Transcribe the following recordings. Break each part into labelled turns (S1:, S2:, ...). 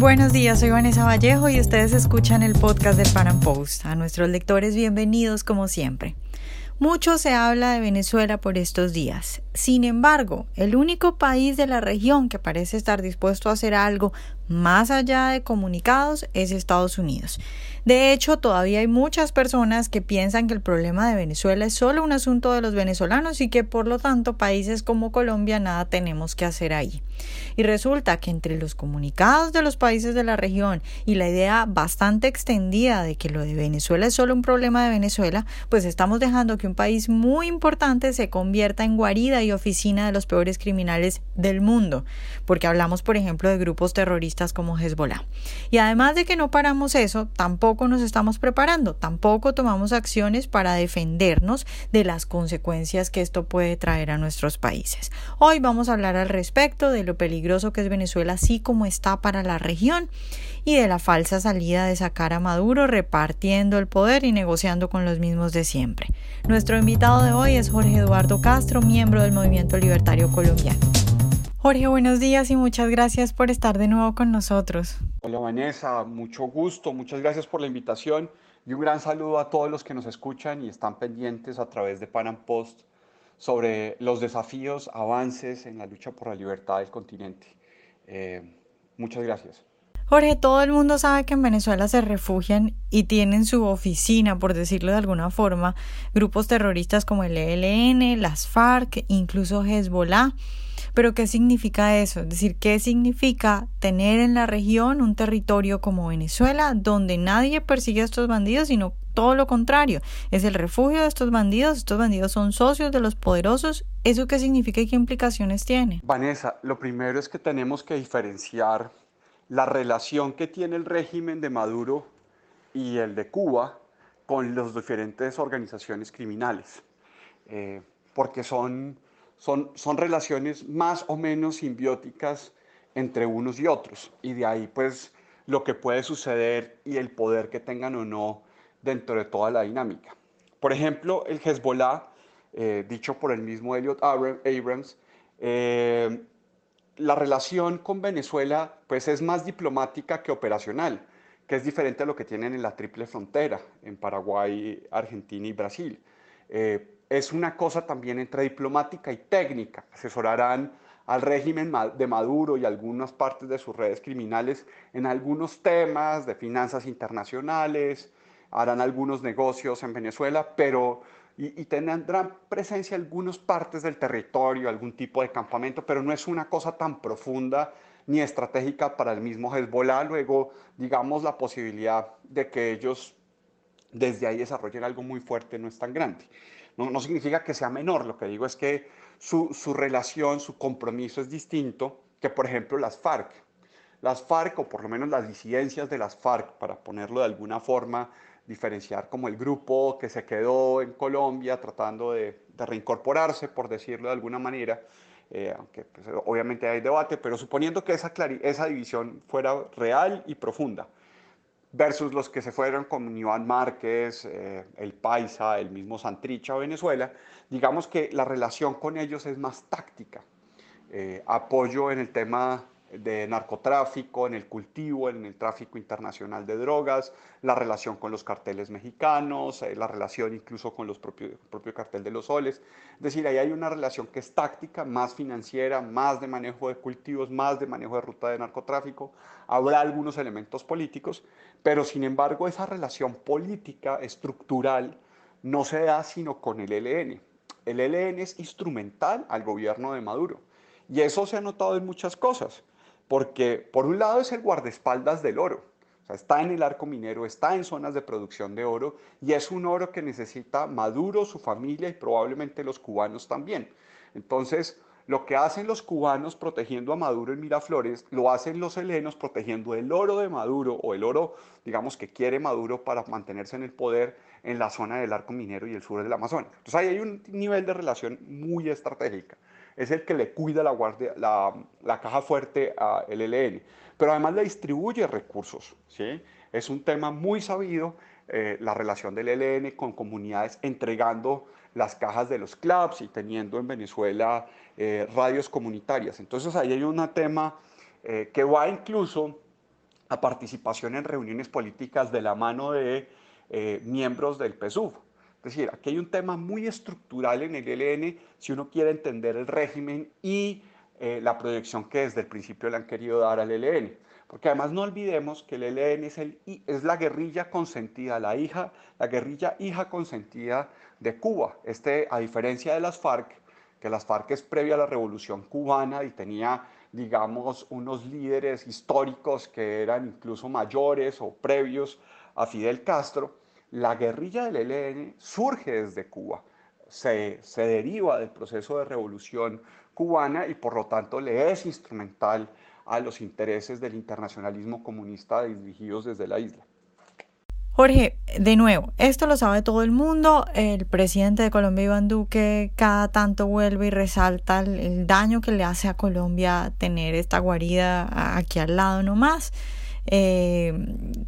S1: Buenos días, soy Vanessa Vallejo y ustedes escuchan el podcast del Pan Post. A nuestros lectores, bienvenidos como siempre. Mucho se habla de Venezuela por estos días. Sin embargo, el único país de la región que parece estar dispuesto a hacer algo más allá de comunicados es Estados Unidos. De hecho, todavía hay muchas personas que piensan que el problema de Venezuela es solo un asunto de los venezolanos y que por lo tanto países como Colombia nada tenemos que hacer ahí. Y resulta que entre los comunicados de los países de la región y la idea bastante extendida de que lo de Venezuela es solo un problema de Venezuela, pues estamos dejando que un país muy importante se convierta en guarida y oficina de los peores criminales del mundo, porque hablamos por ejemplo de grupos terroristas como Hezbollah. Y además de que no paramos eso, tampoco tampoco nos estamos preparando, tampoco tomamos acciones para defendernos de las consecuencias que esto puede traer a nuestros países. Hoy vamos a hablar al respecto de lo peligroso que es Venezuela así como está para la región y de la falsa salida de sacar a Maduro repartiendo el poder y negociando con los mismos de siempre. Nuestro invitado de hoy es Jorge Eduardo Castro, miembro del Movimiento Libertario Colombiano. Jorge, buenos días y muchas gracias por estar de nuevo con nosotros.
S2: Hola Vanessa, mucho gusto, muchas gracias por la invitación y un gran saludo a todos los que nos escuchan y están pendientes a través de Panam Post sobre los desafíos, avances en la lucha por la libertad del continente. Eh, muchas gracias.
S1: Jorge, todo el mundo sabe que en Venezuela se refugian y tienen su oficina, por decirlo de alguna forma, grupos terroristas como el ELN, las FARC, incluso Hezbollah. Pero ¿qué significa eso? Es decir, ¿qué significa tener en la región un territorio como Venezuela donde nadie persigue a estos bandidos, sino todo lo contrario? Es el refugio de estos bandidos, estos bandidos son socios de los poderosos. ¿Eso qué significa y qué implicaciones tiene?
S2: Vanessa, lo primero es que tenemos que diferenciar la relación que tiene el régimen de Maduro y el de Cuba con las diferentes organizaciones criminales, eh, porque son son, relaciones más o menos simbióticas entre unos y otros. Y de ahí pues lo que puede suceder y el poder que tengan o no dentro de toda la dinámica. Por ejemplo, el Hezbollah, eh, dicho por el mismo Elliot Abrams, eh, la relación con Venezuela pues es más diplomática que operacional, que es diferente a lo que tienen en la triple frontera, en Paraguay, Argentina y Brasil. Eh, es una cosa también entre diplomática y técnica. Asesorarán al régimen de Maduro y algunas partes de sus redes criminales en algunos temas de finanzas internacionales, harán algunos negocios en Venezuela, pero y, tendrán presencia en algunas partes del territorio, algún tipo de campamento, pero no es una cosa tan profunda ni estratégica para el mismo Hezbollah. Luego, digamos, la posibilidad de que ellos desde ahí desarrollen algo muy fuerte no es tan grande. No, significa que sea menor, lo que digo es que su, relación, su compromiso es distinto que, por ejemplo, las FARC. Las FARC, o por lo menos las disidencias de las FARC, para ponerlo de alguna forma, diferenciar como el grupo que se quedó en Colombia tratando de, reincorporarse, por decirlo de alguna manera, eh, aunque pues, obviamente hay debate, pero suponiendo que esa división fuera real y profunda, versus los que se fueron como Iván Márquez, eh, el Paisa, el mismo Santricha Venezuela, digamos que la relación con ellos es más táctica. Eh, apoyo en el tema de narcotráfico, en el cultivo, en el tráfico internacional de drogas, la relación con los carteles mexicanos, eh, la relación incluso con los propios, el propio cartel de los soles. Es decir, ahí hay una relación que es táctica, más financiera, más de manejo de cultivos, más de manejo de ruta de narcotráfico. Habrá algunos elementos políticos, pero sin embargo esa relación política estructural no se da sino con el ELN. El ELN es instrumental al gobierno de Maduro. Y eso se ha notado en muchas cosas porque por un lado es el guardaespaldas del oro, está en el arco minero, está en zonas de producción de oro y es un oro que necesita Maduro, su familia y probablemente los cubanos también. Entonces, lo que hacen los cubanos protegiendo a Maduro en Miraflores, lo hacen los helenos protegiendo el oro de Maduro o el oro, digamos, que quiere Maduro para mantenerse en el poder en la zona del arco minero y el sur del Amazonas. Entonces ahí hay un nivel de relación muy estratégica es el que le cuida la, guardia, la, caja fuerte al LLN, pero además le distribuye recursos. ¿sí? Es un tema muy sabido eh, la relación del LN con comunidades entregando las cajas de los clubs y teniendo en Venezuela eh, radios comunitarias. Entonces ahí hay un tema eh, que va incluso a participación en reuniones políticas de la mano de miembros del PSUV. Es decir, aquí hay un tema muy estructural en el ELN si uno quiere entender el régimen y eh, la proyección que desde el principio le han querido dar al ELN. Porque además no olvidemos que el ELN es, el, es la guerrilla consentida, la hija, la guerrilla hija consentida de Cuba. Este, a diferencia de las FARC, que las FARC es previa a la revolución cubana y tenía, digamos, unos líderes históricos que eran incluso mayores o previos a Fidel Castro, la guerrilla del ELN surge desde Cuba, se, se deriva del proceso de revolución cubana y por lo tanto le es instrumental a los intereses del internacionalismo comunista dirigidos desde la isla.
S1: Jorge, de nuevo, esto lo sabe todo el mundo. El presidente de Colombia, Iván Duque, cada tanto vuelve y resalta el, daño que le hace a Colombia tener esta guarida aquí al lado nomás. Eh,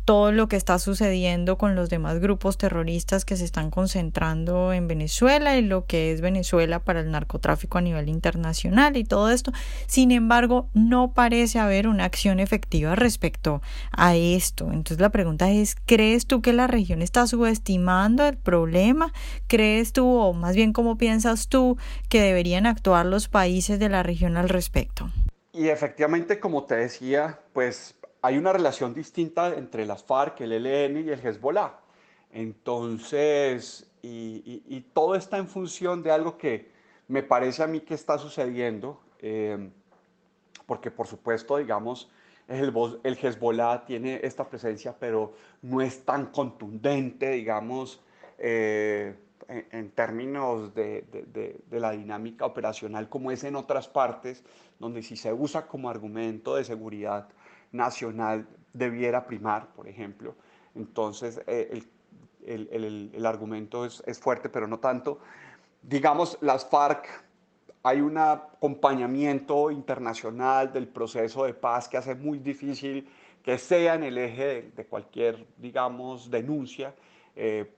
S1: todo lo que está sucediendo con los demás grupos terroristas que se están concentrando en Venezuela y lo que es Venezuela para el narcotráfico a nivel internacional y todo esto. Sin embargo, no parece haber una acción efectiva respecto a esto. Entonces la pregunta es, ¿crees tú que la región está subestimando el problema? ¿Crees tú, o más bien cómo piensas tú, que deberían actuar los países de la región al respecto?
S2: Y efectivamente, como te decía, pues hay una relación distinta entre las FARC, el ELN y el Hezbollah. Entonces, y, todo está en función de algo que me parece a mí que está sucediendo, eh, porque por supuesto, digamos, el, Hezbollah tiene esta presencia, pero no es tan contundente, digamos, eh, en, términos de, de, la dinámica operacional como es en otras partes, donde si se usa como argumento de seguridad, nacional debiera primar, por ejemplo. Entonces, eh, el, argumento es, fuerte, pero no tanto. Digamos, las FARC, hay un acompañamiento internacional del proceso de paz que hace muy difícil que sea en el eje de, cualquier, digamos, denuncia. Eh,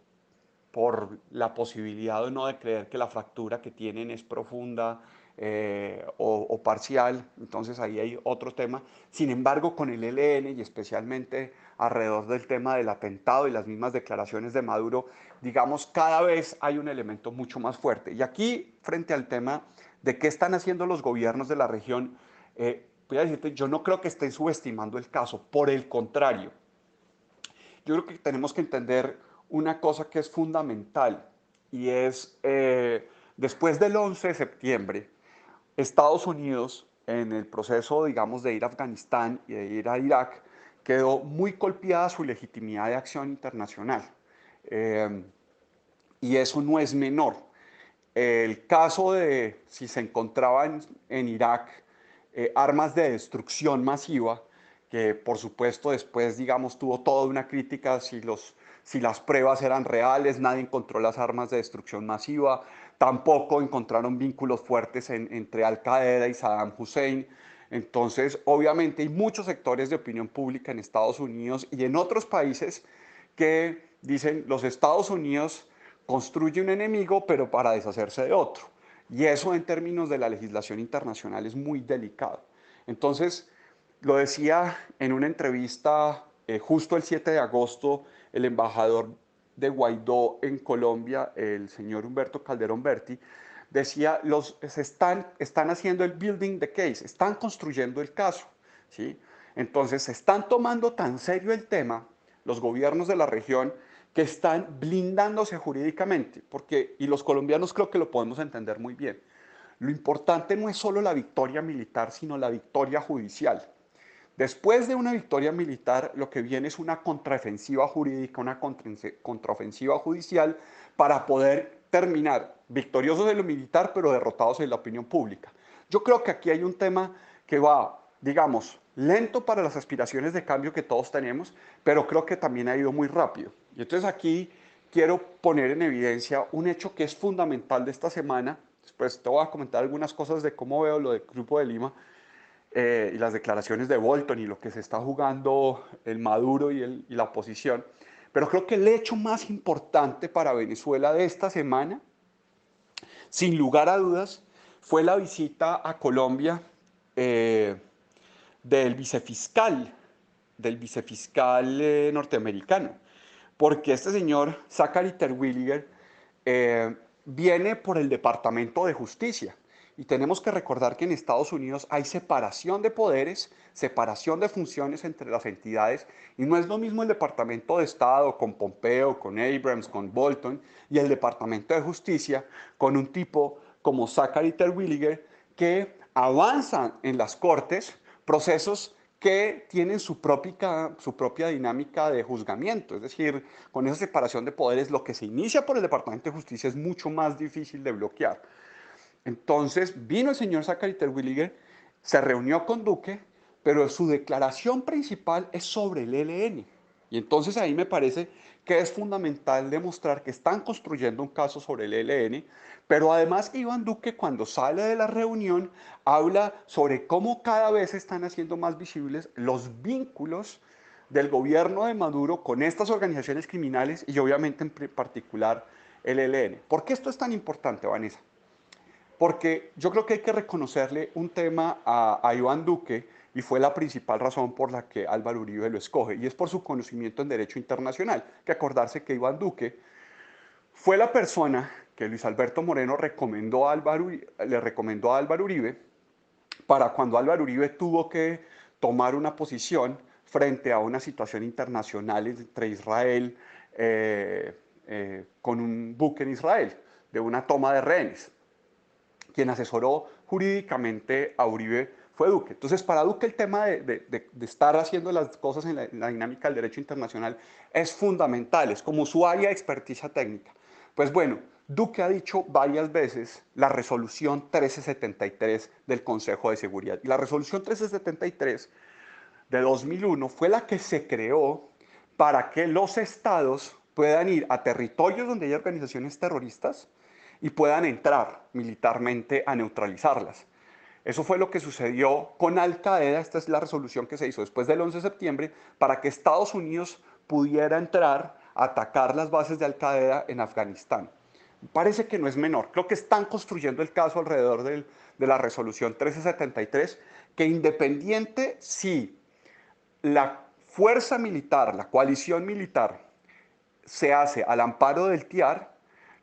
S2: por la posibilidad o no de creer que la fractura que tienen es profunda, eh, o, parcial, entonces ahí hay otro tema. Sin embargo, con el ELN y especialmente alrededor del tema del atentado y las mismas declaraciones de Maduro, digamos, cada vez hay un elemento mucho más fuerte. Y aquí, frente al tema de qué están haciendo los gobiernos de la región, eh, voy a decirte, yo no creo que estén subestimando el caso, por el contrario. Yo creo que tenemos que entender una cosa que es fundamental y es, eh, después del 11 de septiembre, Estados Unidos, en el proceso, digamos, de ir a Afganistán y de ir a Irak, quedó muy golpeada su legitimidad de acción internacional. Eh, y eso no es menor. El caso de si se encontraban en Irak eh, armas de destrucción masiva, que por supuesto después, digamos, tuvo toda una crítica si, los, si las pruebas eran reales, nadie encontró las armas de destrucción masiva, Tampoco encontraron vínculos fuertes entre Al Qaeda y Saddam Hussein. Entonces, obviamente hay muchos sectores de opinión pública en Estados Unidos y en otros países que dicen los Estados Unidos construye un enemigo pero para deshacerse de otro. Y eso en términos de la legislación internacional es muy delicado. Entonces, lo decía en una entrevista eh, justo el 7 de agosto el embajador de Guaidó en Colombia, el señor Humberto Calderón Berti, decía, los, se están, están haciendo el building the case, están construyendo el caso. ¿sí? Entonces, se están tomando tan serio el tema los gobiernos de la región que están blindándose jurídicamente, porque, y los colombianos creo que lo podemos entender muy bien, lo importante no es solo la victoria militar, sino la victoria judicial. Después de una victoria militar, lo que viene es una contraofensiva jurídica, una contraofensiva judicial para poder terminar victoriosos en lo militar, pero derrotados en la opinión pública. Yo creo que aquí hay un tema que va, digamos, lento para las aspiraciones de cambio que todos tenemos, pero creo que también ha ido muy rápido. Y entonces aquí quiero poner en evidencia un hecho que es fundamental de esta semana. Después te voy a comentar algunas cosas de cómo veo lo del Grupo de Lima eh, y las declaraciones de Bolton y lo que se está jugando el Maduro y, el, y la oposición. Pero creo que el hecho más importante para Venezuela de esta semana, sin lugar a dudas, fue la visita a Colombia eh, del vicefiscal del vicefiscal eh, norteamericano, porque este señor, Zachary Terwilliger, eh, viene por el Departamento de Justicia. Y tenemos que recordar que en Estados Unidos hay separación de poderes, separación de funciones entre las entidades, y no es lo mismo el Departamento de Estado con Pompeo, con Abrams, con Bolton, y el Departamento de Justicia con un tipo como Zachary Terwilliger, que avanzan en las cortes procesos que tienen su propia, su propia dinámica de juzgamiento. Es decir, con esa separación de poderes, lo que se inicia por el Departamento de Justicia es mucho más difícil de bloquear. Entonces vino el señor Zachary Terwilliger, se reunió con Duque, pero su declaración principal es sobre el ELN. Y entonces ahí me parece que es fundamental demostrar que están construyendo un caso sobre el ELN, pero además Iván Duque cuando sale de la reunión habla sobre cómo cada vez están haciendo más visibles los vínculos del gobierno de Maduro con estas organizaciones criminales y obviamente en particular el ELN. ¿Por qué esto es tan importante, Vanessa? Porque yo creo que hay que reconocerle un tema a, Iván Duque y fue la principal razón por la que Álvaro Uribe lo escoge, y es por su conocimiento en derecho internacional. Que acordarse que Iván Duque fue la persona que Luis Alberto Moreno recomendó a Álvaro, le recomendó a Álvaro Uribe para cuando Álvaro Uribe tuvo que tomar una posición frente a una situación internacional entre Israel, eh, eh, con un buque en Israel, de una toma de rehenes. Quien asesoró jurídicamente a Uribe fue Duque. Entonces, para Duque el tema de, estar haciendo las cosas en la, dinámica del derecho internacional es fundamental, es como su área de experticia técnica. Pues bueno, Duque ha dicho varias veces la resolución 1373 del Consejo de Seguridad. Y la resolución 1373 de 2001 fue la que se creó para que los estados puedan ir a territorios donde hay organizaciones terroristas y puedan entrar militarmente a neutralizarlas. Eso fue lo que sucedió con Al Qaeda, esta es la resolución que se hizo después del 11 de septiembre, para que Estados Unidos pudiera entrar a atacar las bases de Al Qaeda en Afganistán. Parece que no es menor, creo que están construyendo el caso alrededor de la resolución 1373, que independiente si la fuerza militar, la coalición militar, se hace al amparo del TIAR,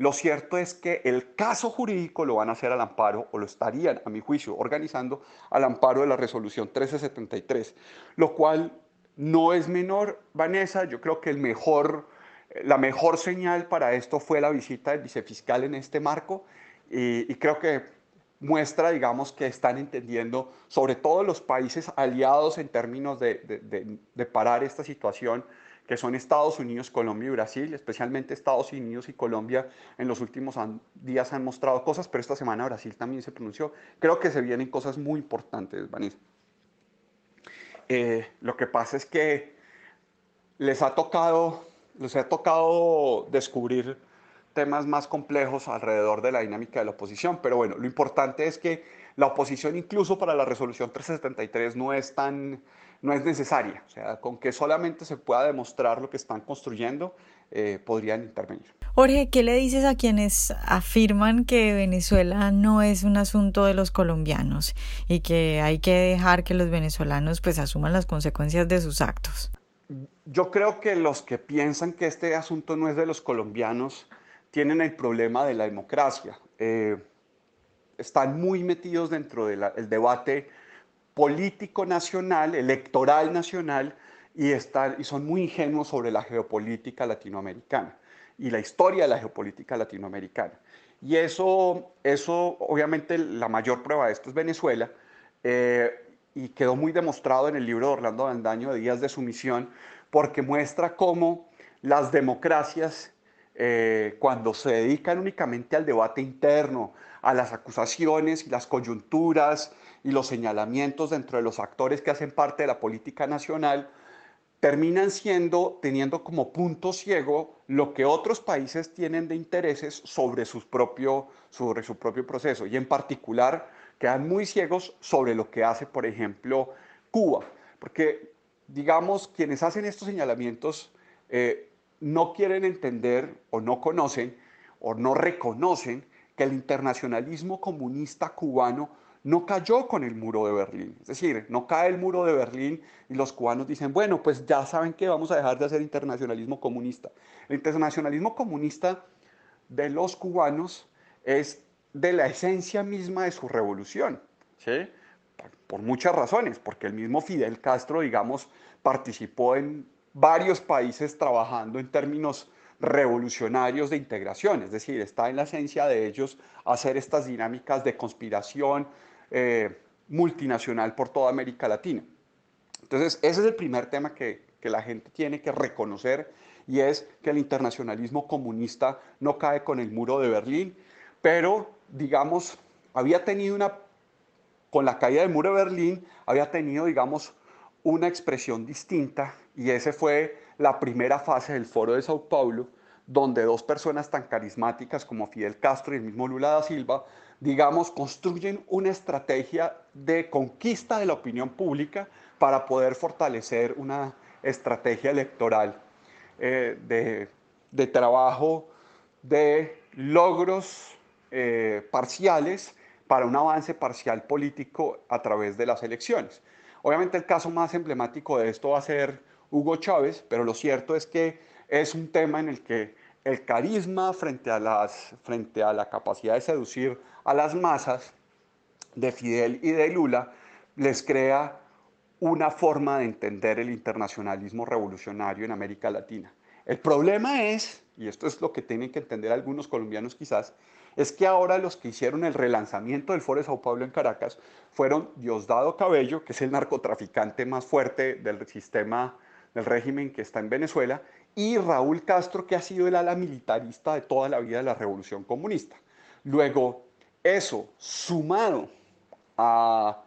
S2: lo cierto es que el caso jurídico lo van a hacer al amparo, o lo estarían, a mi juicio, organizando al amparo de la resolución 1373, lo cual no es menor, Vanessa. Yo creo que el mejor, la mejor señal para esto fue la visita del vicefiscal en este marco, y, creo que muestra, digamos, que están entendiendo, sobre todo los países aliados en términos de, de parar esta situación, que son Estados Unidos, Colombia y Brasil, especialmente Estados Unidos y Colombia en los últimos días han mostrado cosas, pero esta semana Brasil también se pronunció. Creo que se vienen cosas muy importantes, Vanessa. Eh, lo que pasa es que les ha tocado, les ha tocado descubrir temas más complejos alrededor de la dinámica de la oposición, pero bueno, lo importante es que la oposición incluso para la resolución 373 no es tan no es necesaria. O sea, con que solamente se pueda demostrar lo que están construyendo, eh, podrían intervenir.
S1: Jorge, ¿qué le dices a quienes afirman que Venezuela no es un asunto de los colombianos y que hay que dejar que los venezolanos pues asuman las consecuencias de sus actos?
S2: Yo creo que los que piensan que este asunto no es de los colombianos tienen el problema de la democracia. Eh, están muy metidos dentro del debate político nacional, electoral nacional, y, están, y son muy ingenuos sobre la geopolítica latinoamericana y la historia de la geopolítica latinoamericana. Y eso, eso obviamente, la mayor prueba de esto es Venezuela, eh, y quedó muy demostrado en el libro de Orlando Bandaño de Días de Sumisión, porque muestra cómo las democracias, eh, cuando se dedican únicamente al debate interno, a las acusaciones y las coyunturas y los señalamientos dentro de los actores que hacen parte de la política nacional, terminan siendo, teniendo como punto ciego lo que otros países tienen de intereses sobre, sus propio, sobre su propio proceso. Y en particular, quedan muy ciegos sobre lo que hace, por ejemplo, Cuba. Porque, digamos, quienes hacen estos señalamientos eh, no quieren entender o no conocen o no reconocen que el internacionalismo comunista cubano no cayó con el muro de Berlín. Es decir, no cae el muro de Berlín y los cubanos dicen, bueno, pues ya saben que vamos a dejar de hacer internacionalismo comunista. El internacionalismo comunista de los cubanos es de la esencia misma de su revolución, ¿sí? Por muchas razones, porque el mismo Fidel Castro, digamos, participó en varios países trabajando en términos revolucionarios de integración, es decir, está en la esencia de ellos hacer estas dinámicas de conspiración eh, multinacional por toda América Latina. Entonces, ese es el primer tema que, que la gente tiene que reconocer y es que el internacionalismo comunista no cae con el muro de Berlín, pero, digamos, había tenido una, con la caída del muro de Berlín, había tenido, digamos, una expresión distinta y ese fue la primera fase del Foro de Sao Paulo, donde dos personas tan carismáticas como Fidel Castro y el mismo Lula da Silva, digamos, construyen una estrategia de conquista de la opinión pública para poder fortalecer una estrategia electoral eh, de, de, trabajo, de logros eh, parciales para un avance parcial político a través de las elecciones. Obviamente el caso más emblemático de esto va a ser Hugo Chávez, pero lo cierto es que es un tema en el que el carisma frente a, las, frente a la capacidad de seducir a las masas de Fidel y de Lula les crea una forma de entender el internacionalismo revolucionario en América Latina. El problema es, y esto es lo que tienen que entender algunos colombianos quizás, es que ahora los que hicieron el relanzamiento del Foro de Sao Paulo en Caracas fueron Diosdado Cabello, que es el narcotraficante más fuerte del sistema del régimen que está en Venezuela, y Raúl Castro, que ha sido el ala militarista de toda la vida de la revolución comunista. Luego, eso sumado a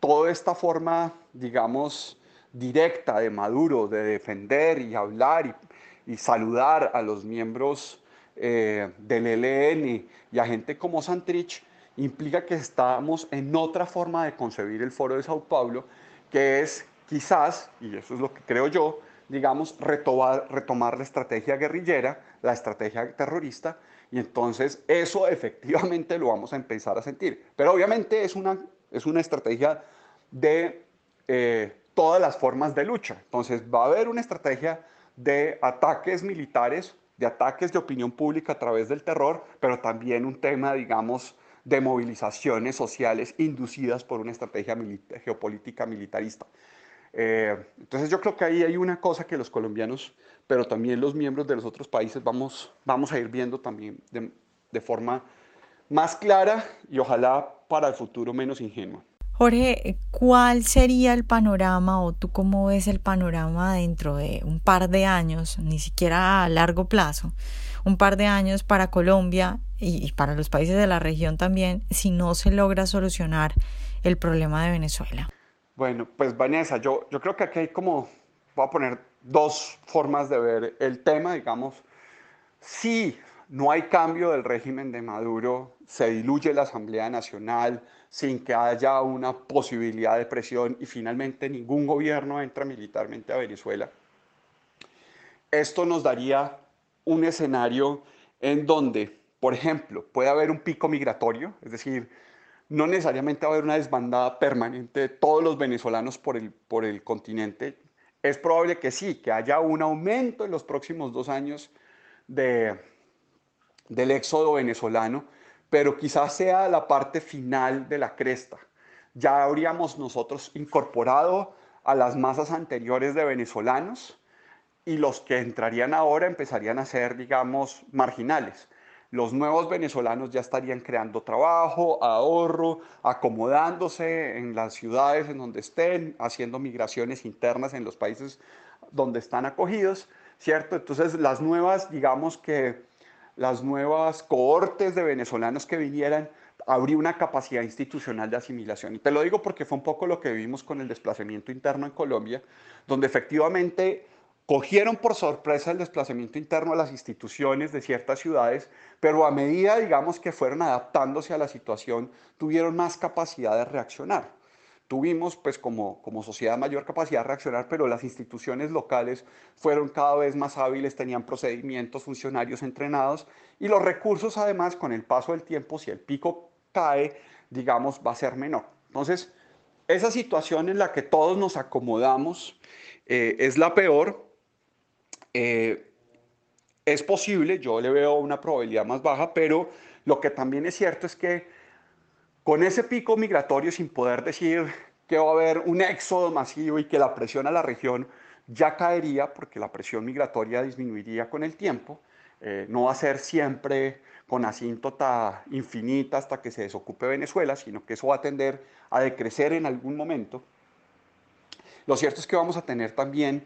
S2: toda esta forma, digamos, directa de Maduro de defender y hablar y, saludar a los miembros eh, del ELN y a gente como Santrich, implica que estamos en otra forma de concebir el Foro de Sao Paulo, que es quizás, y eso es lo que creo yo, digamos, retomar, retomar la estrategia guerrillera, la estrategia terrorista, y entonces eso efectivamente lo vamos a empezar a sentir. Pero obviamente es una, es una estrategia de eh, todas las formas de lucha. Entonces va a haber una estrategia de ataques militares, de ataques de opinión pública a través del terror, pero también un tema, digamos, de movilizaciones sociales inducidas por una estrategia geopolítica militarista. Eh, entonces yo creo que ahí hay una cosa que los colombianos, pero también los miembros de los otros países vamos, vamos a ir viendo también de, de forma más clara y ojalá para el futuro menos ingenua.
S1: Jorge, ¿cuál sería el panorama o tú cómo ves el panorama dentro de un par de años, ni siquiera a largo plazo, un par de años para Colombia y para los países de la región también, si no se logra solucionar el problema de Venezuela?
S2: Bueno, pues Vanessa, yo, yo creo que aquí hay como, voy a poner dos formas de ver el tema, digamos. Si no hay cambio del régimen de Maduro, se diluye la Asamblea Nacional sin que haya una posibilidad de presión y finalmente ningún gobierno entra militarmente a Venezuela. Esto nos daría un escenario en donde, por ejemplo, puede haber un pico migratorio, es decir, no necesariamente va a haber una desbandada permanente de todos los venezolanos por el, por el continente. Es probable que sí, que haya un aumento en los próximos dos años de, del éxodo venezolano, pero quizás sea la parte final de la cresta. Ya habríamos nosotros incorporado a las masas anteriores de venezolanos y los que entrarían ahora empezarían a ser, digamos, marginales los nuevos venezolanos ya estarían creando trabajo, ahorro, acomodándose en las ciudades en donde estén, haciendo migraciones internas en los países donde están acogidos, ¿cierto? Entonces las nuevas, digamos que las nuevas cohortes de venezolanos que vinieran, habría una capacidad institucional de asimilación. Y te lo digo porque fue un poco lo que vivimos con el desplazamiento interno en Colombia, donde efectivamente cogieron por sorpresa el desplazamiento interno a las instituciones de ciertas ciudades, pero a medida, digamos, que fueron adaptándose a la situación, tuvieron más capacidad de reaccionar. Tuvimos, pues, como, como sociedad mayor capacidad de reaccionar, pero las instituciones locales fueron cada vez más hábiles, tenían procedimientos, funcionarios entrenados y los recursos, además, con el paso del tiempo, si el pico cae, digamos, va a ser menor. Entonces, esa situación en la que todos nos acomodamos eh, es la peor. Eh, es posible, yo le veo una probabilidad más baja, pero lo que también es cierto es que con ese pico migratorio, sin poder decir que va a haber un éxodo masivo y que la presión a la región ya caería, porque la presión migratoria disminuiría con el tiempo, eh, no va a ser siempre con asíntota infinita hasta que se desocupe Venezuela, sino que eso va a tender a decrecer en algún momento. Lo cierto es que vamos a tener también,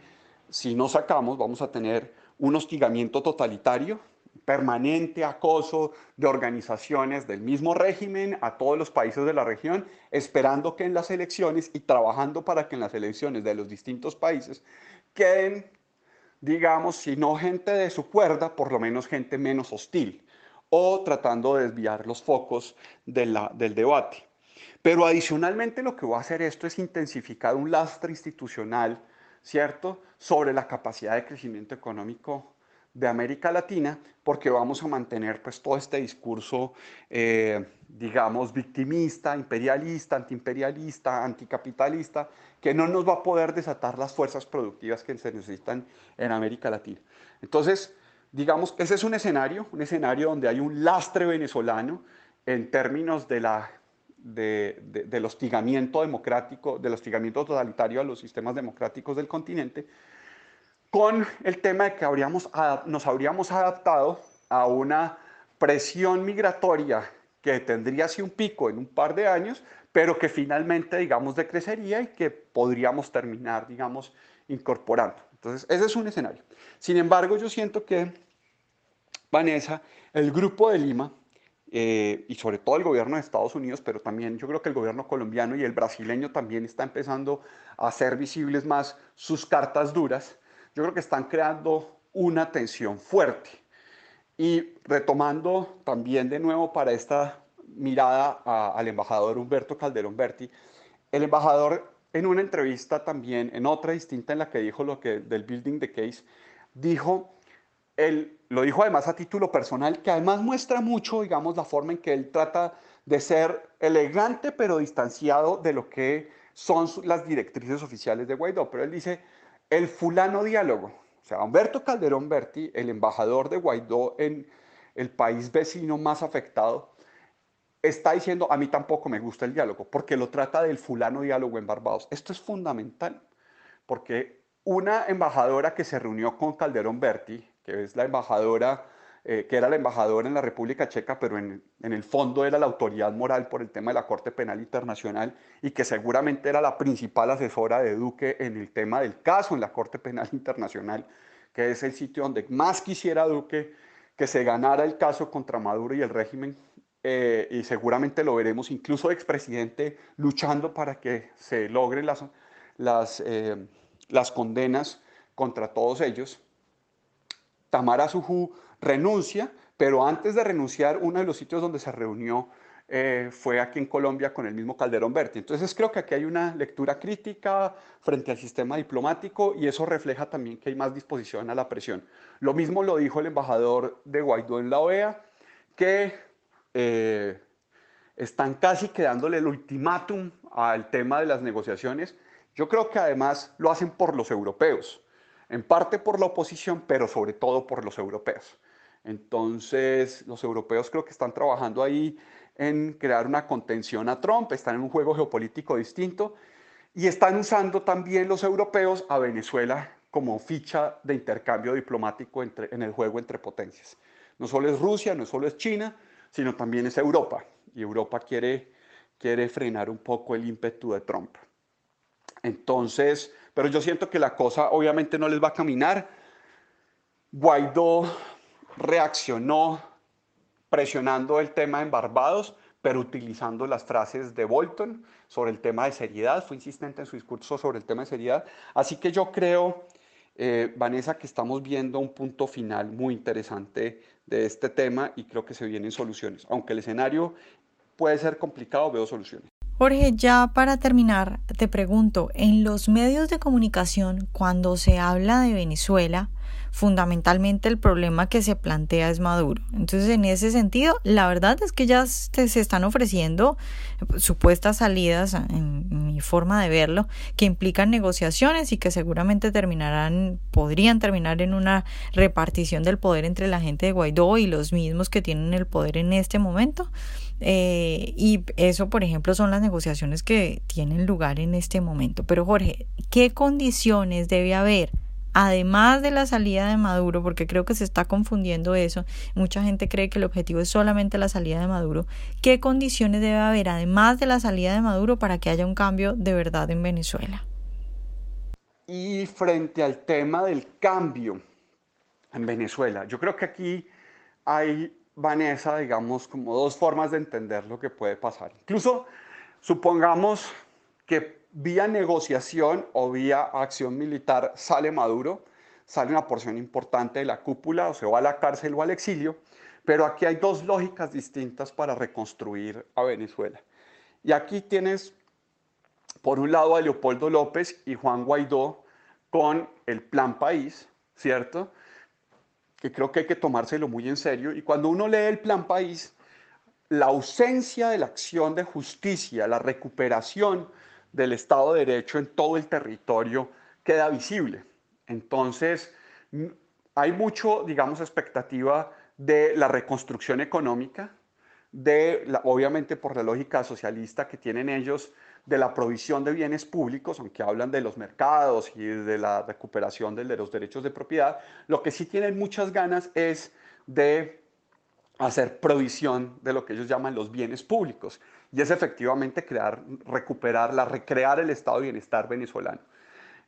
S2: si no sacamos, vamos a tener un hostigamiento totalitario permanente acoso de organizaciones del mismo régimen a todos los países de la región, esperando que en las elecciones y trabajando para que en las elecciones de los distintos países queden, digamos, si no gente de su cuerda, por lo menos gente menos hostil, o tratando de desviar los focos del debate. Pero adicionalmente lo que va a hacer esto es intensificar un lastre institucional, ¿cierto?, sobre la capacidad de crecimiento económico de América Latina, porque vamos a mantener pues todo este discurso, eh, digamos, victimista, imperialista, antiimperialista, anticapitalista, que no nos va a poder desatar las fuerzas productivas que se necesitan en América Latina. Entonces, digamos, ese es un escenario, un escenario donde hay un lastre venezolano en términos de la del hostigamiento democrático, del hostigamiento totalitario a los sistemas democráticos del continente, con el tema de que habríamos, nos habríamos adaptado a una presión migratoria que tendría así un pico en un par de años, pero que finalmente, digamos, decrecería y que podríamos terminar, digamos, incorporando. Entonces, ese es un escenario. Sin embargo, yo siento que, Vanessa, el grupo de Lima, eh, y sobre todo el gobierno de Estados Unidos, pero también yo creo que el gobierno colombiano y el brasileño también está empezando a hacer visibles más sus cartas duras, yo creo que están creando una tensión fuerte. Y retomando también de nuevo para esta mirada al embajador Humberto Calderón Berti, el embajador en una entrevista también, en otra distinta en la que dijo lo que del Building the Case, dijo, él lo dijo además a título personal, que además muestra mucho, digamos, la forma en que él trata de ser elegante pero distanciado de lo que son las directrices oficiales de Guaidó. Pero él dice, el fulano diálogo, o sea, Humberto Calderón Berti, el embajador de Guaidó en el país vecino más afectado, está diciendo, a mí tampoco me gusta el diálogo, porque lo trata del fulano diálogo en Barbados. Esto es fundamental, porque una embajadora que se reunió con Calderón Berti, que es la embajadora eh, que era la embajadora en la República Checa, pero en, el fondo era la autoridad moral por el tema de la Corte Penal Internacional y que seguramente era la principal asesora de Duque en el tema del caso en la Corte Penal Internacional, que es el sitio donde más quisiera Duque que se ganara el caso contra Maduro y el régimen. Eh, y seguramente lo veremos incluso expresidente luchando para que se logren las, las, eh, las condenas contra todos ellos. Tamara Suju renuncia, pero antes de renunciar, uno de los sitios donde se reunió eh, fue aquí en Colombia con el mismo Calderón Berti. Entonces creo que aquí hay una lectura crítica frente al sistema diplomático y eso refleja también que hay más disposición a la presión. Lo mismo lo dijo el embajador de Guaidó en la OEA, que eh, están casi quedándole el ultimátum al tema de las negociaciones. Yo creo que además lo hacen por los europeos, en parte por la oposición, pero sobre todo por los europeos. Entonces, los europeos creo que están trabajando ahí en crear una contención a Trump, están en un juego geopolítico distinto y están usando también los europeos a Venezuela como ficha de intercambio diplomático en el juego entre potencias. No solo es Rusia, no solo es China, sino también es Europa. Y Europa quiere, quiere frenar un poco el ímpetu de Trump. Entonces, pero yo siento que la cosa obviamente no les va a caminar. Guaidó reaccionó presionando el tema en Barbados, pero utilizando las frases de Bolton sobre el tema de seriedad, fue insistente en su discurso sobre el tema de seriedad. Así que yo creo, eh, Vanessa, que estamos viendo un punto final muy interesante de este tema y creo que se vienen soluciones. Aunque el escenario puede ser complicado, veo soluciones.
S1: Jorge, ya para terminar, te pregunto, en los medios de comunicación, cuando se habla de Venezuela, fundamentalmente el problema que se plantea es Maduro. Entonces, en ese sentido, la verdad es que ya se, están ofreciendo supuestas salidas, en, mi forma de verlo, que implican negociaciones y que seguramente terminarán, podrían terminar en una repartición del poder entre la gente de Guaidó y los mismos que tienen el poder en este momento. Eh, y eso, por ejemplo, son las negociaciones que tienen lugar en este momento. Pero Jorge, ¿qué condiciones debe haber además de la salida de Maduro, porque creo que se está confundiendo eso, mucha gente cree que el objetivo es solamente la salida de Maduro, ¿qué condiciones debe haber además de la salida de Maduro para que haya un cambio de verdad en Venezuela?
S2: Y frente al tema del cambio en Venezuela, yo creo que aquí hay, Vanessa, digamos, como dos formas de entender lo que puede pasar. Incluso supongamos que vía negociación o vía acción militar sale Maduro, sale una porción importante de la cúpula o se va a la cárcel o al exilio, pero aquí hay dos lógicas distintas para reconstruir a Venezuela. Y aquí tienes, por un lado, a Leopoldo López y Juan Guaidó con el Plan País, ¿cierto? Que creo que hay que tomárselo muy en serio. Y cuando uno lee el Plan País, la ausencia de la acción de justicia, la recuperación del Estado de Derecho en todo el territorio queda visible. Entonces, hay mucho, digamos, expectativa de la reconstrucción económica, de, obviamente por la lógica socialista que tienen ellos, de la provisión de bienes públicos, aunque hablan de los mercados y de la recuperación de los derechos de propiedad, lo que sí tienen muchas ganas es de hacer provisión de lo que ellos llaman los bienes públicos y es efectivamente crear, recuperar, recrear el estado de bienestar venezolano.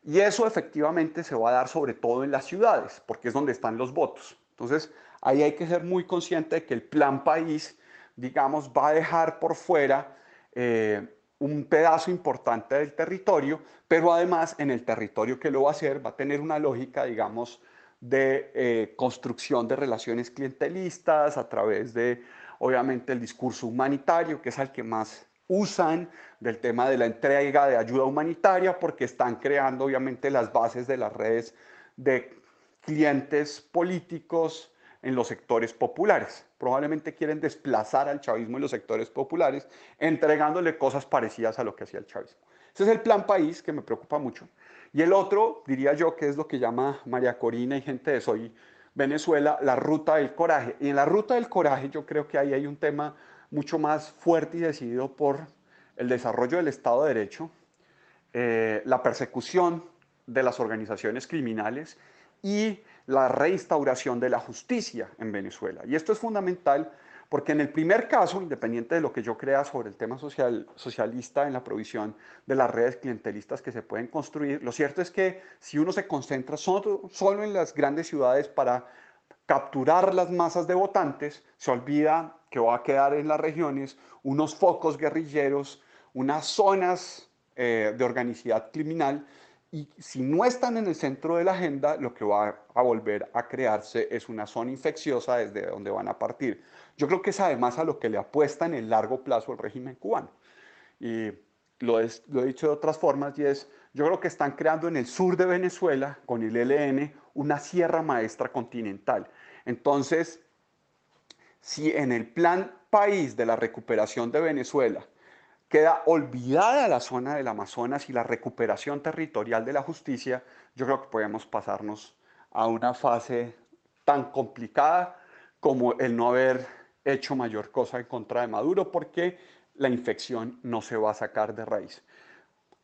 S2: Y eso efectivamente se va a dar sobre todo en las ciudades, porque es donde están los votos. Entonces, ahí hay que ser muy consciente de que el plan país, digamos, va a dejar por fuera eh, un pedazo importante del territorio, pero además en el territorio que lo va a hacer va a tener una lógica, digamos, de eh, construcción de relaciones clientelistas a través de obviamente el discurso humanitario, que es el que más usan del tema de la entrega de ayuda humanitaria, porque están creando obviamente las bases de las redes de clientes políticos en los sectores populares. Probablemente quieren desplazar al chavismo en los sectores populares, entregándole cosas parecidas a lo que hacía el chavismo. Ese es el plan país que me preocupa mucho. Y el otro, diría yo, que es lo que llama María Corina y gente de Soy Venezuela, la ruta del coraje. Y en la ruta del coraje yo creo que ahí hay un tema mucho más fuerte y decidido por el desarrollo del Estado de Derecho, eh, la persecución de las organizaciones criminales y la reinstauración de la justicia en Venezuela. Y esto es fundamental porque en el primer caso, independiente de lo que yo crea sobre el tema social, socialista en la provisión de las redes clientelistas que se pueden construir, lo cierto es que si uno se concentra solo, solo en las grandes ciudades para capturar las masas de votantes, se olvida que va a quedar en las regiones unos focos guerrilleros, unas zonas eh, de organicidad criminal y si no están en el centro de la agenda, lo que va a volver a crearse es una zona infecciosa desde donde van a partir. Yo creo que es además a lo que le apuesta en el largo plazo el régimen cubano. Y lo, lo he dicho de otras formas y es, yo creo que están creando en el sur de Venezuela, con el ELN, una sierra maestra continental. Entonces, si en el plan país de la recuperación de Venezuela queda olvidada la zona del Amazonas y la recuperación territorial de la justicia, yo creo que podemos pasarnos a una fase tan complicada como el no haber hecho mayor cosa en contra de Maduro, porque la infección no se va a sacar de raíz.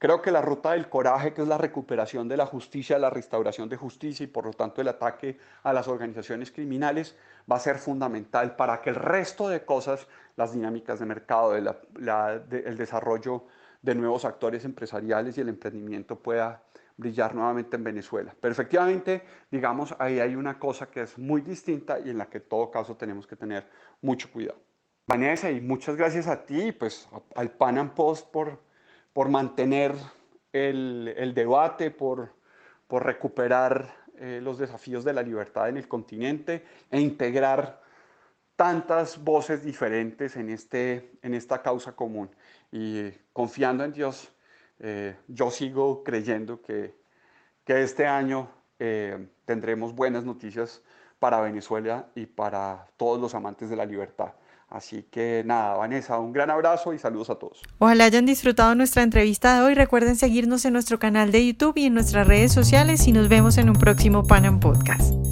S2: Creo que la ruta del coraje, que es la recuperación de la justicia, la restauración de justicia y por lo tanto el ataque a las organizaciones criminales, va a ser fundamental para que el resto de cosas, las dinámicas de mercado, el desarrollo de nuevos actores empresariales y el emprendimiento pueda brillar nuevamente en Venezuela. Pero efectivamente, digamos, ahí hay una cosa que es muy distinta y en la que en todo caso tenemos que tener mucho cuidado. Vanessa, y muchas gracias a ti, pues al Pan Am Post por por mantener el, debate, por, por recuperar eh, los desafíos de la libertad en el continente e integrar tantas voces diferentes en, este, en esta causa común. y confiando en Dios, eh, yo sigo creyendo que, que este año eh, tendremos buenas noticias para Venezuela y para todos los amantes de la libertad. Así que nada, Vanessa, un gran abrazo y saludos a todos.
S1: Ojalá hayan disfrutado nuestra entrevista de hoy. Recuerden seguirnos en nuestro canal de YouTube y en nuestras redes sociales y nos vemos en un próximo Panam Podcast.